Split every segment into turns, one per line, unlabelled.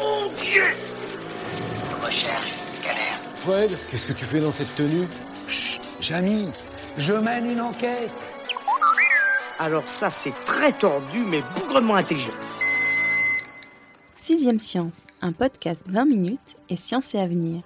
Mon Dieu Recherche, scanner?
Fred, qu'est-ce que tu fais dans cette tenue?
Chut, Jamy, je mène une enquête.
Alors ça, c'est très tordu, mais bougrement intelligent.
Sixième Science, un podcast 20 minutes et science et avenir.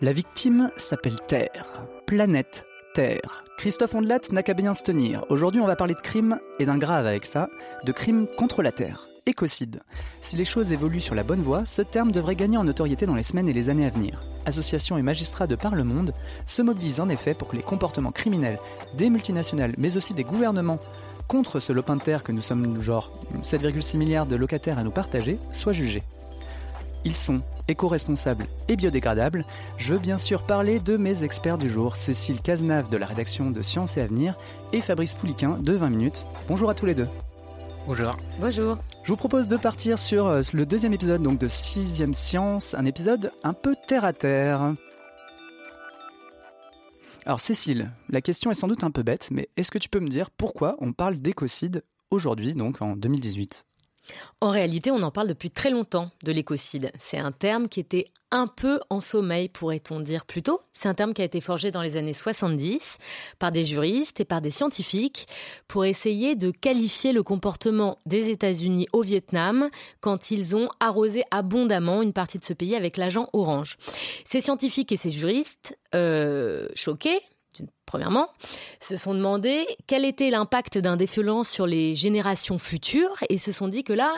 La victime s'appelle Terre, planète Terre. Christophe Ondelat n'a qu'à bien se tenir. Aujourd'hui, on va parler de crime et d'un grave avec ça, de crime contre la Terre. Écocide. Si les choses évoluent sur la bonne voie, ce terme devrait gagner en notoriété dans les semaines et les années à venir. Associations et magistrats de par le monde se mobilisent en effet pour que les comportements criminels des multinationales, mais aussi des gouvernements, contre ce lopin de terre que nous sommes genre 7,6 milliards de locataires à nous partager, soient jugés. Ils sont éco-responsables et biodégradables. Je veux bien sûr parler de mes experts du jour, Cécile Cazenave de la rédaction de Sciences et Avenir et Fabrice Pouliquin de 20 minutes. Bonjour à tous les deux.
Bonjour.
Bonjour.
Je vous propose de partir sur euh, le deuxième épisode donc de Sixième Science, un épisode un peu terre à terre. Alors Cécile, la question est sans doute un peu bête, mais est-ce que tu peux me dire pourquoi on parle d'écocide aujourd'hui, donc en 2018
En réalité, on en parle depuis très longtemps de l'écocide. C'est un terme qui était un peu en sommeil, pourrait-on dire plutôt. C'est un terme qui a été forgé dans les années 70 par des juristes et par des scientifiques pour essayer de qualifier le comportement des États-Unis au Vietnam quand ils ont arrosé abondamment une partie de ce pays avec l'agent orange. Ces scientifiques et ces juristes, euh, choqués, premièrement, se sont demandé quel était l'impact d'un défilant sur les générations futures et se sont dit que là,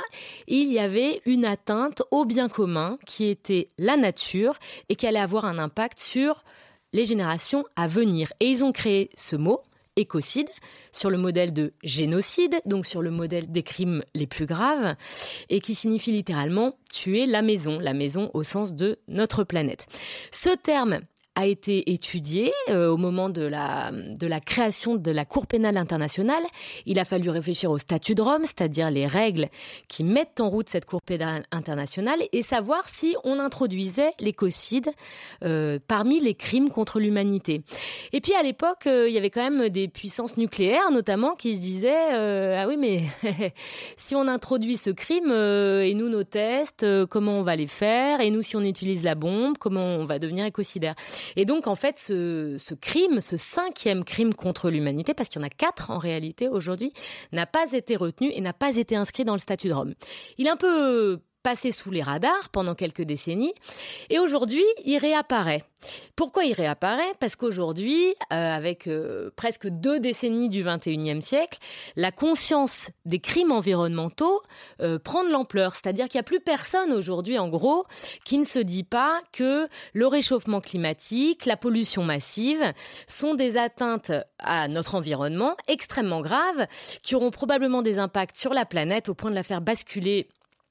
il y avait une atteinte au bien commun qui était la nature et qui allait avoir un impact sur les générations à venir. Et ils ont créé ce mot, écocide, sur le modèle de génocide, donc sur le modèle des crimes les plus graves, et qui signifie littéralement tuer la maison, la maison au sens de notre planète. Ce terme a été étudié euh, au moment de la, de la création de la Cour pénale internationale. Il a fallu réfléchir au statut de Rome, c'est-à-dire les règles qui mettent en route cette Cour pénale internationale, et savoir si on introduisait l'écocide euh, parmi les crimes contre l'humanité. Et puis à l'époque, euh, il y avait quand même des puissances nucléaires, notamment, qui se disaient euh, ah oui, mais si on introduit ce crime euh, et nous nos tests, comment on va les faire? Et nous, si on utilise la bombe, comment on va devenir écocidaire? Et donc, en fait, ce, crime, ce cinquième crime contre l'humanité, parce qu'il y en a quatre en réalité aujourd'hui, n'a pas été retenu et n'a pas été inscrit dans le statut de Rome. Il est un peu passé sous les radars pendant quelques décennies et aujourd'hui il réapparaît. Pourquoi il réapparaît? Parce qu'aujourd'hui, euh, avec euh, presque deux décennies du 21e siècle, la conscience des crimes environnementaux euh, prend de l'ampleur. C'est-à-dire qu'il n'y a plus personne aujourd'hui, en gros, qui ne se dit pas que le réchauffement climatique, la pollution massive sont des atteintes à notre environnement extrêmement graves, qui auront probablement des impacts sur la planète au point de la faire basculer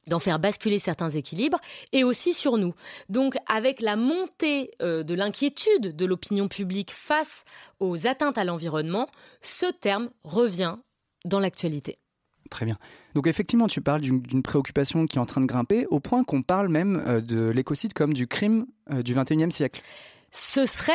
d'en faire basculer certains équilibres et aussi sur nous. Donc avec la montée euh, de l'inquiétude de l'opinion publique face aux atteintes à l'environnement, ce terme revient dans l'actualité.
Très bien. Donc effectivement, tu parles d'une préoccupation qui est en train de grimper, au point qu'on parle même euh, de l'écocide comme du crime euh, du 21e siècle.
Ce serait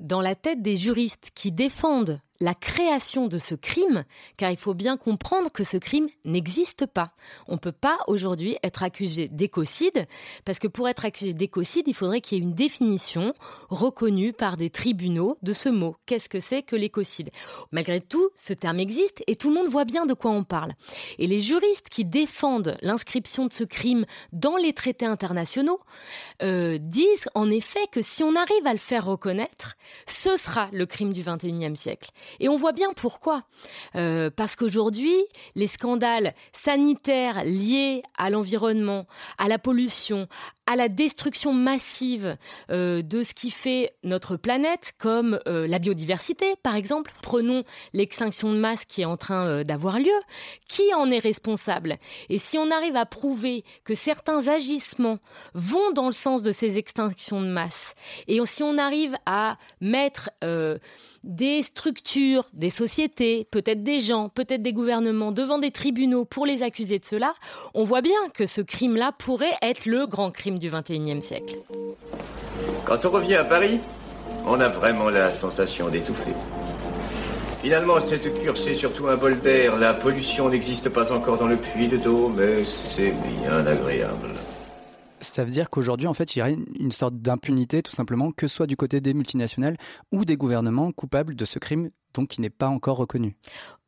dans la tête des juristes qui défendent la création de ce crime, car il faut bien comprendre que ce crime n'existe pas. On ne peut pas aujourd'hui être accusé d'écocide, parce que pour être accusé d'écocide, il faudrait qu'il y ait une définition reconnue par des tribunaux de ce mot. Qu'est-ce que c'est que l'écocide? Malgré tout, ce terme existe et tout le monde voit bien de quoi on parle. Et les juristes qui défendent l'inscription de ce crime dans les traités internationaux euh, disent en effet que si on arrive à le faire reconnaître, ce sera le crime du 21e siècle. Et on voit bien pourquoi. Euh, parce qu'aujourd'hui, les scandales sanitaires liés à l'environnement, à la pollution, à la destruction massive euh, de ce qui fait notre planète, comme euh, la biodiversité, par exemple. Prenons l'extinction de masse qui est en train euh, d'avoir lieu. Qui en est responsable? Et si on arrive à prouver que certains agissements vont dans le sens de ces extinctions de masse, et si on arrive à mettre des structures, des sociétés, peut-être des gens, peut-être des gouvernements devant des tribunaux pour les accuser de cela, on voit bien que ce crime-là pourrait être le grand crime du XXIe siècle.
Quand on revient à Paris, on a vraiment la sensation d'étouffer. Finalement, cette cure, c'est surtout un bol d'air. La pollution n'existe pas encore dans le puits de dos, mais c'est bien agréable.
Ça veut dire qu'aujourd'hui, en fait, il y a une sorte d'impunité, tout simplement, que ce soit du côté des multinationales ou des gouvernements coupables de ce crime, donc qui n'est pas encore reconnu.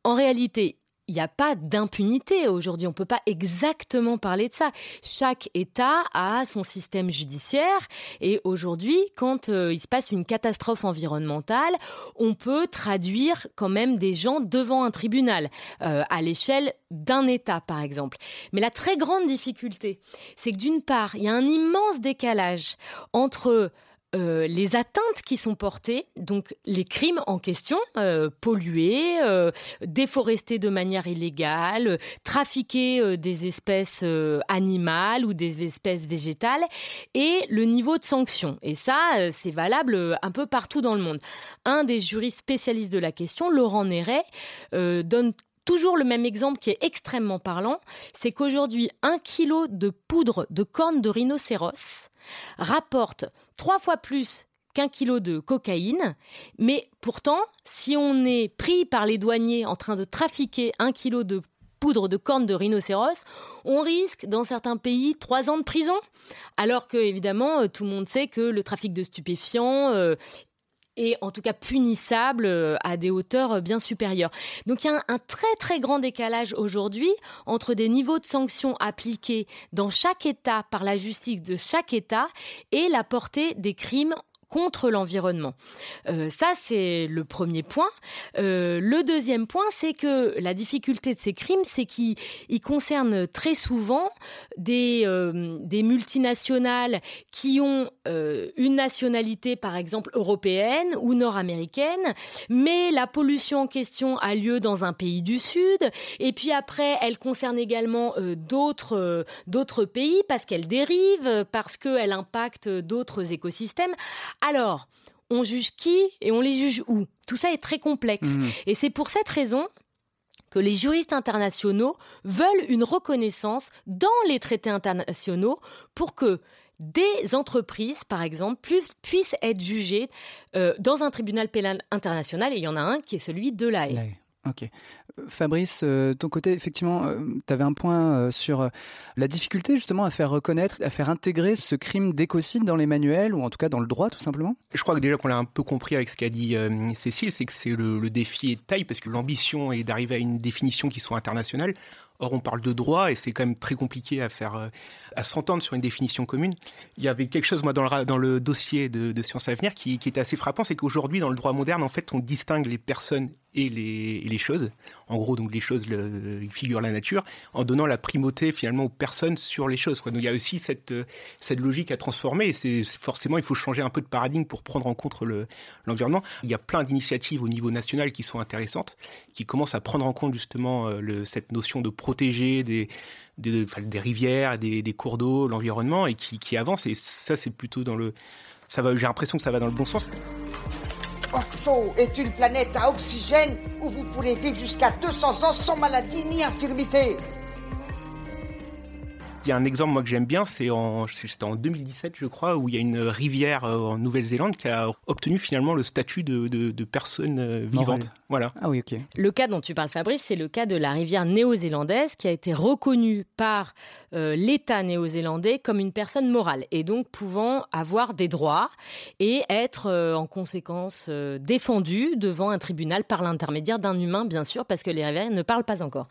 En réalité, il n'y a pas d'impunité aujourd'hui. On ne peut pas exactement parler de ça. Chaque État a son système judiciaire et aujourd'hui, quand euh, il se passe une catastrophe environnementale, on peut traduire quand même des gens devant un tribunal euh, à l'échelle d'un État, par exemple. Mais la très grande difficulté, c'est que d'une part, il y a un immense décalage entre euh, les atteintes qui sont portées, donc les crimes en question, euh, polluer, euh, déforester de manière illégale, trafiquer des espèces animales ou des espèces végétales, et le niveau de sanction. Et ça, c'est valable un peu partout dans le monde. Un des juristes spécialistes de la question, Laurent Néret, donne toujours le même exemple qui est extrêmement parlant, c'est qu'aujourd'hui, un kilo de poudre de corne de rhinocéros rapporte trois fois plus qu'un kilo de cocaïne, mais pourtant, si on est pris par les douaniers en train de trafiquer un kilo de poudre de corne de rhinocéros, on risque dans certains pays trois ans de prison. Alors que évidemment, euh, tout le monde sait que le trafic de stupéfiants euh, et en tout cas punissable euh, à des hauteurs euh, bien supérieures. Donc il y a un, très très grand décalage aujourd'hui entre des niveaux de sanctions appliqués dans chaque État par la justice de chaque État et la portée des crimes contre l'environnement. Euh, ça, c'est le premier point. Euh, le deuxième point, c'est que la difficulté de ces crimes, c'est qu'ils concernent très souvent des, euh, multinationales qui ont une nationalité, par exemple, européenne ou nord-américaine, mais la pollution en question a lieu dans un pays du Sud, et puis après, elle concerne également d'autres pays parce qu'elle dérive, parce qu'elle impacte d'autres écosystèmes. Alors, on juge qui et on les juge où? Tout ça est très complexe. Mmh. Et c'est pour cette raison que les juristes internationaux veulent une reconnaissance dans les traités internationaux pour que des entreprises, par exemple, puissent être jugées euh, dans un tribunal pénal international. Et il y en a un qui est celui de l'AE.
Ok. Fabrice, euh, ton côté, effectivement, euh, tu avais un point euh, sur la difficulté justement à faire reconnaître, à faire intégrer ce crime d'écocide dans les manuels ou en tout cas dans le droit tout simplement?
Je crois que déjà qu'on l'a un peu compris avec ce qu'a dit Cécile, c'est que c'est le, le, défi est de taille parce que l'ambition est d'arriver à une définition qui soit internationale. Or, on parle de droit et c'est quand même très compliqué à faire, à s'entendre sur une définition commune. Il y avait quelque chose, moi, dans le, dans le dossier de, Sciences à venir qui, qui était assez frappant, c'est qu'aujourd'hui, dans le droit moderne, en fait, on distingue les personnes et les, les, choses. En gros, donc les choses le, figurent la nature, en donnant la primauté finalement aux personnes sur les choses. Donc il y a aussi cette, cette logique à transformer. Et c'est forcément, il faut changer un peu de paradigme pour prendre en compte l'environnement. il y a plein d'initiatives au niveau national qui sont intéressantes, qui commencent à prendre en compte justement euh, cette notion de protéger des des, rivières, des, cours d'eau, l'environnement, et qui, qui avancent. Et ça, c'est plutôt dans le, ça va. J'ai l'impression que ça va dans le bon sens.
Oxo est une planète à oxygène où vous pourrez vivre jusqu'à 200 ans sans maladie ni infirmité.
Il y a un exemple moi que j'aime bien, c'est en, en 2017 je crois, où il y a une rivière euh, en Nouvelle-Zélande qui a obtenu finalement le statut de, de, de personne euh, vivante. Voilà.
Ah oui, ok.
Le cas dont tu parles Fabrice, c'est le cas de la rivière néo-zélandaise qui a été reconnue par euh, l'État néo-zélandais comme une personne morale et donc pouvant avoir des droits et être euh, en conséquence euh, défendue devant un tribunal par l'intermédiaire d'un humain bien sûr parce que les rivières ne parlent pas encore.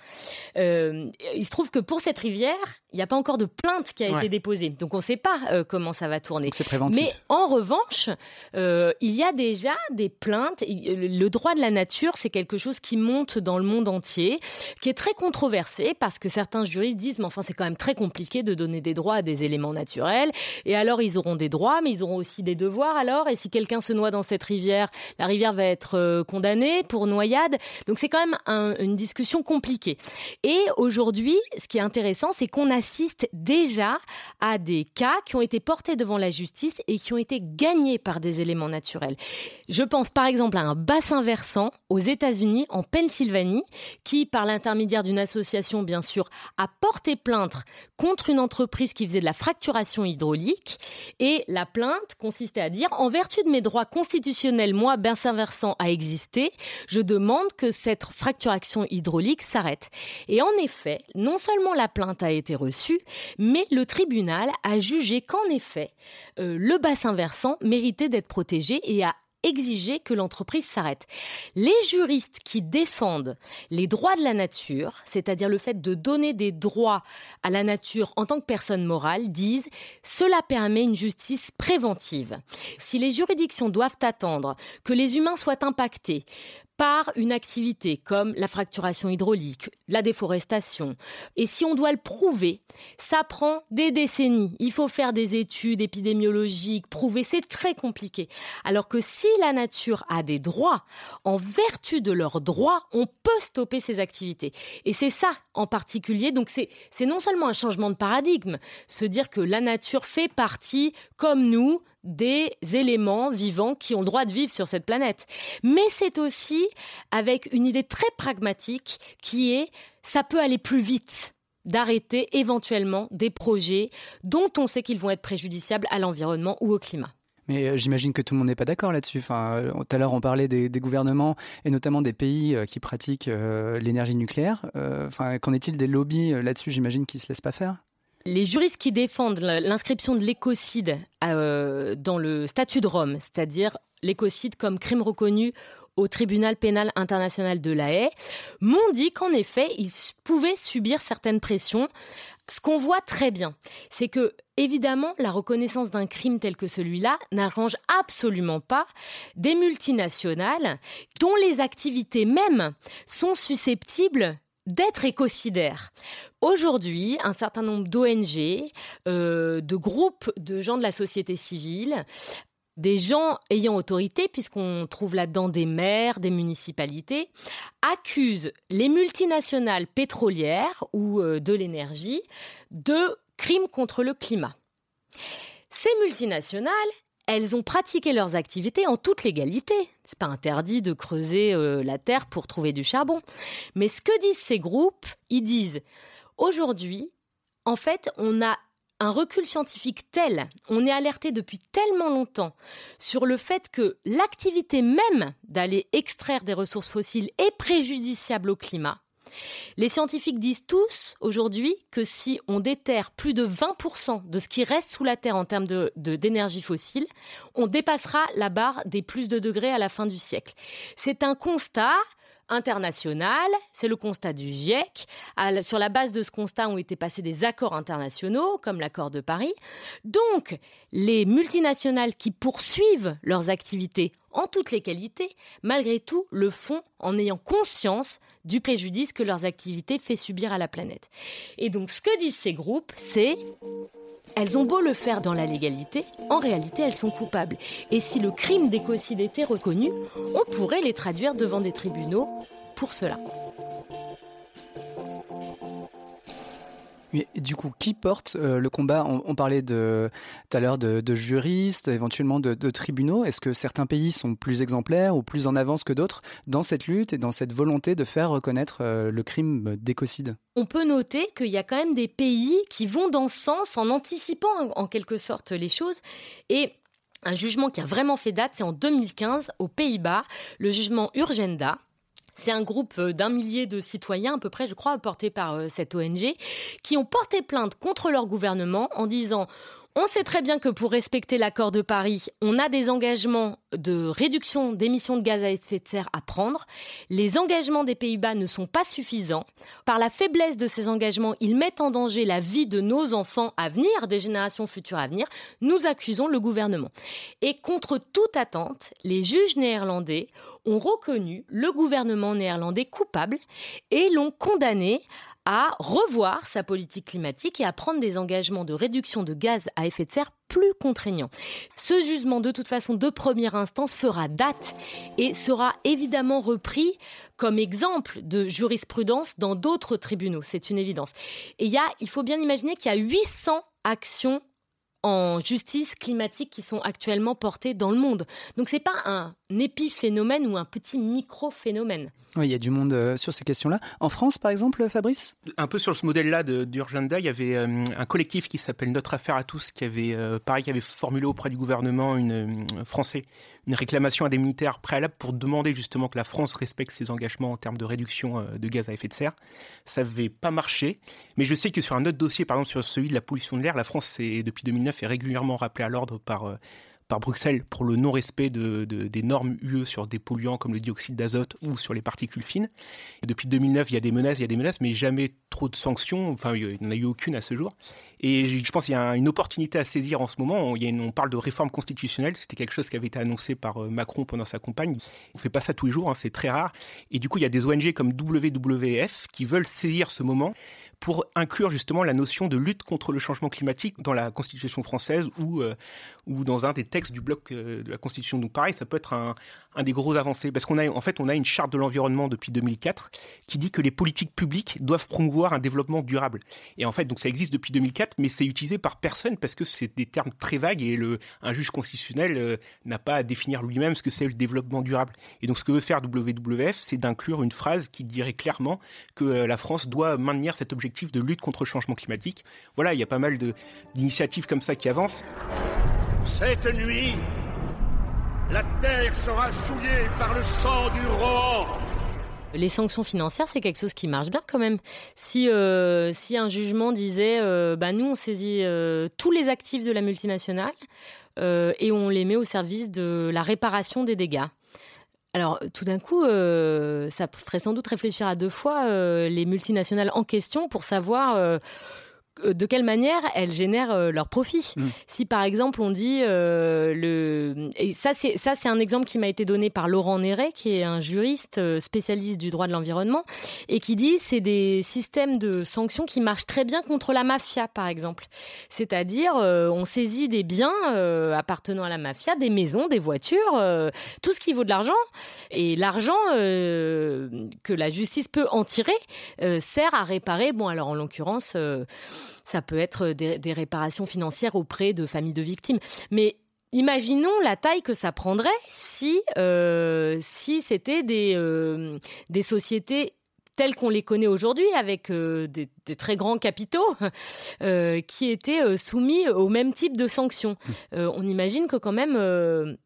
il se trouve que pour cette rivière, il n'y a pas encore de plainte qui a été déposée. Donc on ne sait pas euh, comment ça va tourner.
C'est préventif.
Mais en revanche, euh, il y a déjà des plaintes. Le droit de la nature, c'est quelque chose qui monte dans le monde entier, qui est très controversé parce que certains juristes disent, mais enfin c'est quand même très compliqué de donner des droits à des éléments naturels. Et alors ils auront des droits, mais ils auront aussi des devoirs. Alors, et si quelqu'un se noie dans cette rivière, la rivière va être euh, condamnée pour noyade. Donc c'est quand même une discussion compliquée. Et aujourd'hui, ce qui est intéressant, c'est qu'on assiste déjà à des cas qui ont été portés devant la justice et qui ont été gagnés par des éléments naturels. Je pense par exemple à un bassin versant aux États-Unis, en Pennsylvanie, qui, par l'intermédiaire d'une association, bien sûr, a porté plainte contre une entreprise qui faisait de la fracturation hydraulique. Et la plainte consistait à dire, en vertu de mes droits constitutionnels, moi, bassin versant, à exister, je demande que cette fracturation hydraulique s'arrête. Et en effet, non seulement la plainte a été mais le tribunal a jugé qu'en effet, euh, le bassin versant méritait d'être protégé et a exiger que l'entreprise s'arrête. Les juristes qui défendent les droits de la nature, c'est-à-dire le fait de donner des droits à la nature en tant que personne morale, disent cela permet une justice préventive. Si les juridictions doivent attendre que les humains soient impactés par une activité comme la fracturation hydraulique, la déforestation. Et si on doit le prouver, ça prend des décennies. Il faut faire des études épidémiologiques, prouver, c'est très compliqué. Alors que si la nature a des droits, en vertu de leurs droits, on peut stopper ces activités. Et c'est ça en particulier. Donc c'est, c'est non seulement un changement de paradigme, se dire que la nature fait partie, comme nous, des éléments vivants qui ont le droit de vivre sur cette planète. Mais c'est aussi avec une idée très pragmatique qui est ça peut aller plus vite d'arrêter éventuellement des projets dont on sait qu'ils vont être préjudiciables à l'environnement ou au climat.
Mais euh, j'imagine que tout le monde n'est pas d'accord là-dessus. Enfin, euh, tout à l'heure, on parlait des, gouvernements et notamment des pays euh, qui pratiquent l'énergie nucléaire. enfin, qu'en est-il des lobbies là-dessus? J'imagine qu'ils ne se laissent pas faire
les juristes qui défendent l'inscription de l'écocide dans le statut de Rome, c'est-à-dire l'écocide comme crime reconnu au tribunal pénal international de la Haye, m'ont dit qu'en effet, ils pouvaient subir certaines pressions. Ce qu'on voit très bien, c'est que évidemment, la reconnaissance d'un crime tel que celui-là n'arrange absolument pas des multinationales dont les activités mêmes sont susceptibles d'être écocidaire. Aujourd'hui, un certain nombre d'ONG, euh, de groupes de gens de la société civile, des gens ayant autorité, puisqu'on trouve là-dedans des maires, des municipalités, accusent les multinationales pétrolières ou euh, de l'énergie de crimes contre le climat. Ces multinationales, elles ont pratiqué leurs activités en toute légalité. C'est pas interdit de creuser euh, la terre pour trouver du charbon. Mais ce que disent ces groupes, ils disent aujourd'hui, en fait, on a un recul scientifique tel, on est alerté depuis tellement longtemps sur le fait que l'activité même d'aller extraire des ressources fossiles est préjudiciable au climat les scientifiques disent tous aujourd'hui que si on déterre plus de 20% de ce qui reste sous la Terre en termes de, d'énergie fossile, on dépassera la barre des plus de degrés à la fin du siècle. C'est un constat international, c'est le constat du GIEC. sur la base de ce constat ont été passés des accords internationaux, comme l'accord de Paris. Donc, les multinationales qui poursuivent leurs activités en toutes les qualités, malgré tout, le font en ayant conscience du préjudice que leurs activités fait subir à la planète. Et donc, ce que disent ces groupes, c'est elles ont beau le faire dans la légalité, en réalité elles sont coupables. Et si le crime d'écocide était reconnu, on pourrait les traduire devant des tribunaux pour cela.
Mais du coup, qui porte euh, le combat? On, parlait tout à l'heure de, juristes, éventuellement de, tribunaux. Est-ce que certains pays sont plus exemplaires ou plus en avance que d'autres dans cette lutte et dans cette volonté de faire reconnaître euh, le crime d'écocide?
On peut noter qu'il y a quand même des pays qui vont dans ce sens en anticipant en quelque sorte les choses. Et un jugement qui a vraiment fait date, c'est en 2015 aux Pays-Bas, le jugement Urgenda c'est un groupe euh, d'un millier de citoyens, à peu près, je crois, portés par euh, cette ONG, qui ont porté plainte contre leur gouvernement en disant On sait très bien que pour respecter l'accord de Paris, on a des engagements de réduction d'émissions de gaz à effet de serre à prendre. Les engagements des Pays-Bas ne sont pas suffisants. Par la faiblesse de ces engagements, ils mettent en danger la vie de nos enfants à venir, des générations futures à venir. Nous accusons le gouvernement. Et contre toute attente, les juges néerlandais ont reconnu le gouvernement néerlandais coupable et l'ont condamné à revoir sa politique climatique et à prendre des engagements de réduction de gaz à effet de serre plus contraignants. Ce jugement, de toute façon, de première instance, fera date et sera évidemment repris comme exemple de jurisprudence dans d'autres tribunaux. C'est une évidence. Et il y a, il faut bien imaginer qu'il y a 800 actions en justice climatique qui sont actuellement portées dans le monde. Donc c'est pas un épiphénomène ou un petit micro-phénomène.
Oui, il y a du monde euh, sur ces questions-là. En France, par exemple, Fabrice?
Un peu sur ce modèle-là d'Urgenda, il y avait euh, un collectif qui s'appelle Notre Affaire à tous, qui avait, euh, pareil, qui avait formulé auprès du gouvernement une, français une réclamation indemnitaire préalable pour demander justement que la France respecte ses engagements en termes de réduction de gaz à effet de serre. Ça n'avait pas marché, mais je sais que sur un autre dossier, par exemple sur celui de la pollution de l'air, la France, est, depuis 2009, est régulièrement rappelée à l'ordre par par Bruxelles pour le non-respect de, des normes UE sur des polluants comme le dioxyde d'azote ou sur les particules fines. Depuis 2009, il y a des menaces, il y a des menaces, mais jamais trop de sanctions. Enfin, il n'y en a eu aucune à ce jour. Et je pense qu'il y a une opportunité à saisir en ce moment. On parle de réforme constitutionnelle. C'était quelque chose qui avait été annoncé par euh, Macron pendant sa campagne. On fait pas ça tous les jours, hein, c'est très rare. Et du coup, il y a des ONG comme WWF qui veulent saisir ce moment pour inclure justement la notion de lutte contre le changement climatique dans la Constitution française ou, euh, ou dans un des textes du bloc euh, de la Constitution. Donc pareil, ça peut être un, un des gros avancées parce qu'on a en fait on a une charte de l'environnement depuis 2004 qui dit que les politiques publiques doivent promouvoir un développement durable. Et en fait donc ça existe depuis 2004 mais c'est utilisé par personne parce que c'est des termes très vagues et le un juge constitutionnel euh, n'a pas à définir lui-même ce que c'est le développement durable. Et donc ce que veut faire WWF, c'est d'inclure une phrase qui dirait clairement que la France doit maintenir cet objectif de lutte contre le changement climatique. Voilà, il y a pas mal d'initiatives comme ça qui avancent.
Cette nuit, la terre sera souillée par le sang du roi.
Les sanctions financières, c'est quelque chose qui marche bien quand même. Si euh, si un jugement disait, euh, bah nous on saisit euh, tous les actifs de la multinationale et on les met au service de la réparation des dégâts. Alors, tout d'un coup, euh, ça ferait sans doute réfléchir à deux fois euh, les multinationales en question pour savoir euh, de quelle manière elles génèrent euh, leurs profits. Mm. Si par exemple on dit euh, le et ça c'est ça c'est un exemple qui m'a été donné par Laurent Néret qui est un juriste spécialiste du droit de l'environnement et qui dit c'est des systèmes de sanctions qui marchent très bien contre la mafia par exemple. C'est-à-dire on saisit des biens appartenant à la mafia, des maisons, des voitures, tout ce qui vaut de l'argent et l'argent que la justice peut en tirer sert à réparer bon alors en l'occurrence ça peut être des, réparations financières auprès de familles de victimes. Mais Imaginons la taille que ça prendrait si euh, si c'était des euh, des sociétés telles qu'on les connaît aujourd'hui, avec euh, des, très grands capitaux, qui étaient soumis au même type de sanctions. Mmh. on imagine que quand même,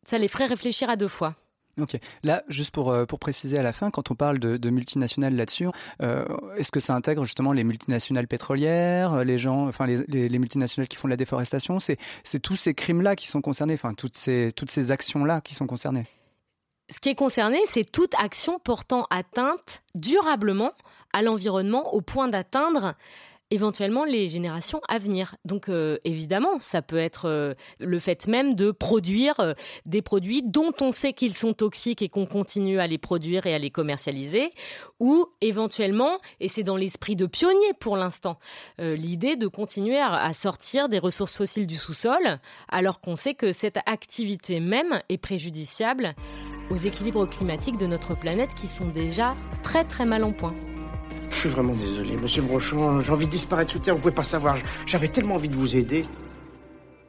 ça les ferait réfléchir à deux fois.
Ok. Là, juste pour, euh, pour préciser à la fin, quand on parle de, multinationales là-dessus, euh, est-ce que ça intègre justement les multinationales pétrolières, les gens, enfin les, les, multinationales qui font de la déforestation? C'est c'est tous ces crimes-là qui sont concernés, enfin toutes ces toutes ces actions-là qui sont concernées?
Ce qui est concerné, c'est toute action portant atteinte durablement à l'environnement au point d'atteindre éventuellement les générations à venir. Donc euh, évidemment, ça peut être euh, le fait même de produire euh, des produits dont on sait qu'ils sont toxiques et qu'on continue à les produire et à les commercialiser, ou éventuellement, et c'est dans l'esprit de pionnier pour l'instant, l'idée de continuer à, sortir des ressources fossiles du sous-sol, alors qu'on sait que cette activité même est préjudiciable aux équilibres climatiques de notre planète qui sont déjà très très mal en point.
Je suis vraiment désolé, monsieur Brochon. J'ai envie de disparaître sous terre, vous pouvez pas savoir. J'avais tellement envie de vous aider.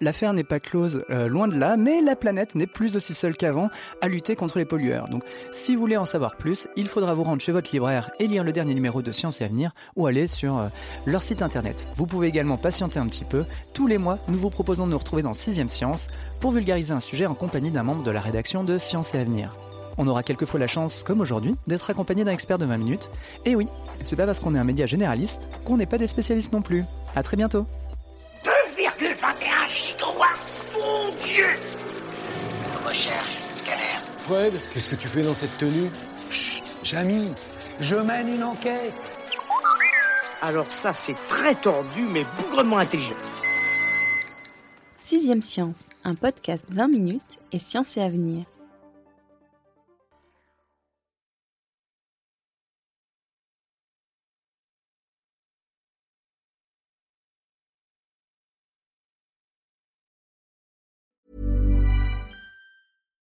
L'affaire n'est pas close, euh, loin de là, mais la planète n'est plus aussi seule qu'avant à lutter contre les pollueurs. Donc, si vous voulez en savoir plus, il faudra vous rendre chez votre libraire et lire le dernier numéro de Science et Avenir ou aller sur euh, leur site internet. Vous pouvez également patienter un petit peu. Tous les mois, nous vous proposons de nous retrouver dans 6 Science pour vulgariser un sujet en compagnie d'un membre de la rédaction de Science et Avenir. On aura quelquefois la chance, comme aujourd'hui, d'être accompagné d'un expert de 20 minutes. Et oui, c'est pas parce qu'on est un média généraliste qu'on n'est pas des spécialistes non plus. À très bientôt.
2,21 Mon Dieu
Recherche, scanner.
Fred, qu'est-ce que tu fais dans cette tenue?
Chut, Jamy, je mène une enquête.
Alors ça, c'est très tordu, mais bougrement intelligent.
Sixième Science, un podcast 20 minutes et science et avenir.